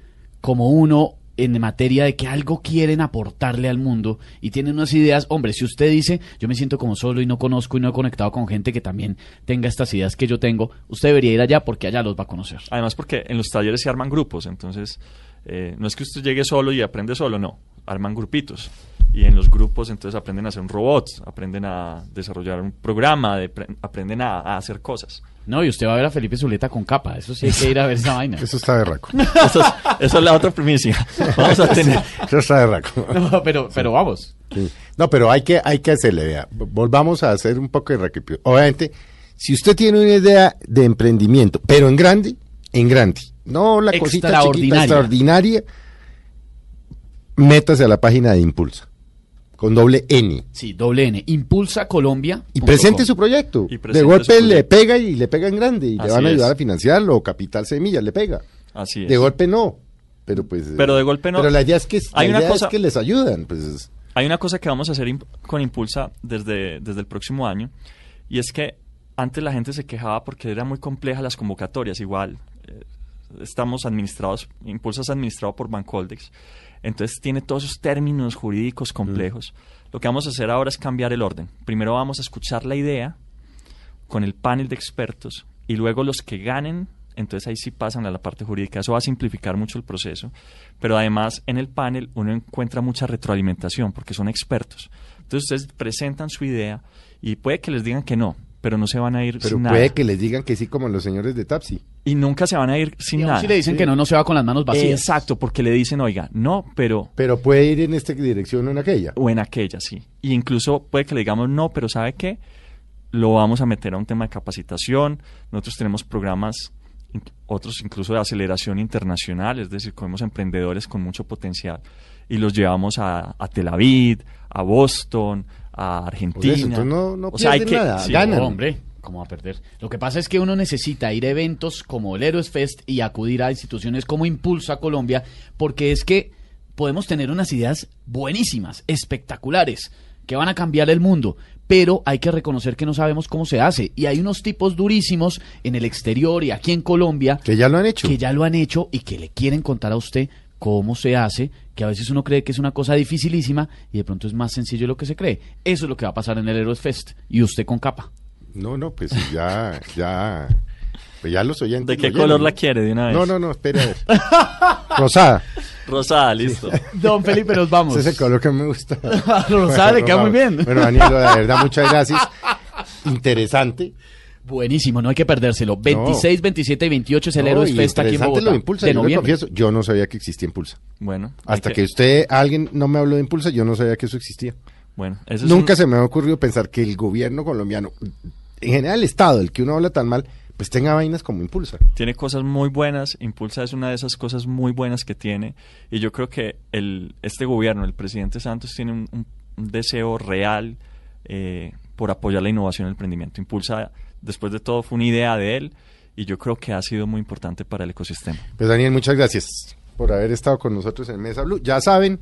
como uno en materia de que algo quieren aportarle al mundo y tienen unas ideas. Hombre, si usted dice, yo me siento como solo y no conozco y no he conectado con gente que también tenga estas ideas que yo tengo, usted debería ir allá porque allá los va a conocer. Además, porque en los talleres se arman grupos, entonces eh, no es que usted llegue solo y aprende solo, no, arman grupitos. y en los grupos entonces aprenden a hacer un robot, aprenden a desarrollar un programa, de pre- aprenden a, a hacer cosas. No, y usted va a ver a Felipe Zuleta con capa. Eso sí hay que ir a ver esa vaina. Eso está de raco. Eso es, eso es la otra primicia. Vamos a tener... Eso está de raco. No, pero, pero vamos. Sí. No, pero hay que, hay que hacerle, vea. Volvamos a hacer un poco de recapitulación. Obviamente, si usted tiene una idea de emprendimiento, pero en grande, en grande, no la cosita chiquita Extraordinaria. Métase a la página de Impulsa, con doble N. Sí, doble N. Impulsa Colombia. Y presente su proyecto. Y De presente golpe su le pega y le pega en grande y le Así van a ayudar es. a financiarlo, o Capital Semilla le pega. Así es. De golpe no, pero pues... Pero de golpe no. Pero la idea es que, Hay una idea cosa- es que les ayudan, pues... Hay una cosa que vamos a hacer imp- con Impulsa desde, desde el próximo año, y es que antes la gente se quejaba porque eran muy complejas las convocatorias, igual eh, estamos administrados, Impulsa es administrado por Bancoldex, entonces tiene todos esos términos jurídicos complejos. Lo que vamos a hacer ahora es cambiar el orden. Primero vamos a escuchar la idea con el panel de expertos y luego los que ganen, entonces ahí sí pasan a la parte jurídica. Eso va a simplificar mucho el proceso, pero además en el panel uno encuentra mucha retroalimentación porque son expertos. Entonces ustedes presentan su idea y puede que les digan que no, pero no se van a ir Pero sin puede nada. que les digan que sí como los señores de Tapsi. Y nunca se van a ir sin Y aún nada. si le dicen que no, no se va con las manos vacías. Exacto, porque le dicen, oiga, no, pero Pero puede ir en esta dirección o en aquella. o en aquella, sí. Y incluso puede que le digamos no, pero ¿sabe qué? Lo vamos a meter a un tema de capacitación. Nosotros tenemos programas, otros incluso de aceleración internacional, es decir, cogemos emprendedores con mucho potencial y los llevamos a, a Tel Aviv, a Boston, a Argentina. no- no O sea, hay que- nada, sí, ganan. No, hombre, ¿cómo va a perder? Lo que pasa es que uno necesita ir a eventos como el Héroes Fest y acudir a instituciones como Impulsa Colombia, porque es que podemos tener unas ideas buenísimas, espectaculares, que van a cambiar el mundo, pero hay que reconocer que no sabemos cómo se hace. Y hay unos tipos durísimos en el exterior y aquí en Colombia Que ya lo han hecho. que ya lo han hecho y que le quieren contar a usted cómo se hace, que a veces uno cree que es una cosa dificilísima y de pronto es más sencillo de lo que se cree. Eso es lo que va a pasar en el Heroes Fest y usted con capa. No, no, pues ya, ya. Pues ya los oyentes. ¿De qué lo color ¿no? la quiere de una vez? No, no, no, espera. a ver. Rosada. Rosada, listo. Don Felipe, nos vamos. Ese es el color que me gusta. Rosada le queda muy bien. Bueno, Danielo, de verdad, muchas gracias. Interesante. Buenísimo, no hay que perdérselo. 26, 27 y 28 es el No, Heroes y Fest aquí en Bogotá. lo de Impulsa. de yo le noviembre. confieso, yo no sabía que existía Impulsa. Bueno. Hasta que... usted, alguien no me habló de Impulsa, yo no sabía que eso existía. Bueno, eso es Nunca un- se me ha ocurrido pensar que el gobierno colombiano, en general el Estado, el que uno habla tan mal, pues tenga vainas como Impulsa. tiene cosas muy buenas, Impulsa es una de esas cosas muy buenas que tiene y yo creo que el, este gobierno, el presidente Santos, tiene un, un- un deseo real eh, por apoyar la innovación y el emprendimiento. Impulsa, después de todo, fue una idea de él y yo creo que ha sido muy importante para el ecosistema. Pues Daniel, muchas gracias por haber estado con nosotros en Mesa Blue. Ya saben,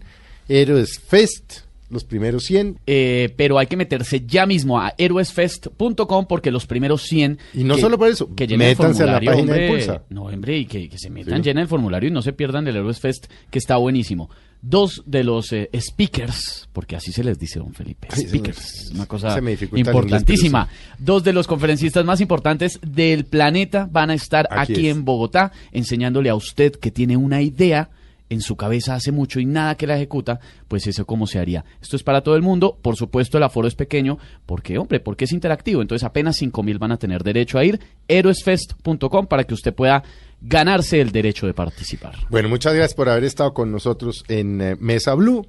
Héroes Fest, los primeros 100. Eh, pero hay que meterse ya mismo a heroesfest.com porque los primeros 100... Y no que- solo por eso, que llenen el métanse a la formulario, página de. Impulsa. No, hombre, y que, que se metan, Sí. llenen el formulario y no se pierdan el Heroes Fest, que está buenísimo. Dos de los eh, speakers, porque así se les dice, don Felipe, speakers, una cosa el importantísima. Dos de los conferencistas más importantes del planeta van a estar Aquí aquí, es. en Bogotá, enseñándole a usted que tiene una idea en su cabeza hace mucho y nada que la ejecuta, pues eso cómo se haría. Esto es para todo el mundo, por supuesto el aforo es pequeño, porque hombre, porque es interactivo, entonces apenas 5 mil van a tener derecho a ir, heroesfest.com para que usted pueda ganarse el derecho de participar. Bueno, muchas gracias por haber estado con nosotros en eh, Mesa Blue.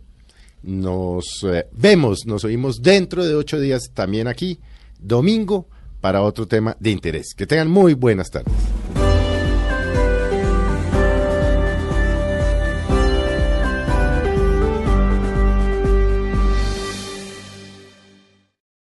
Nos eh, vemos, nos oímos dentro de ocho días también aquí, domingo, para otro tema de interés. Que tengan muy buenas tardes.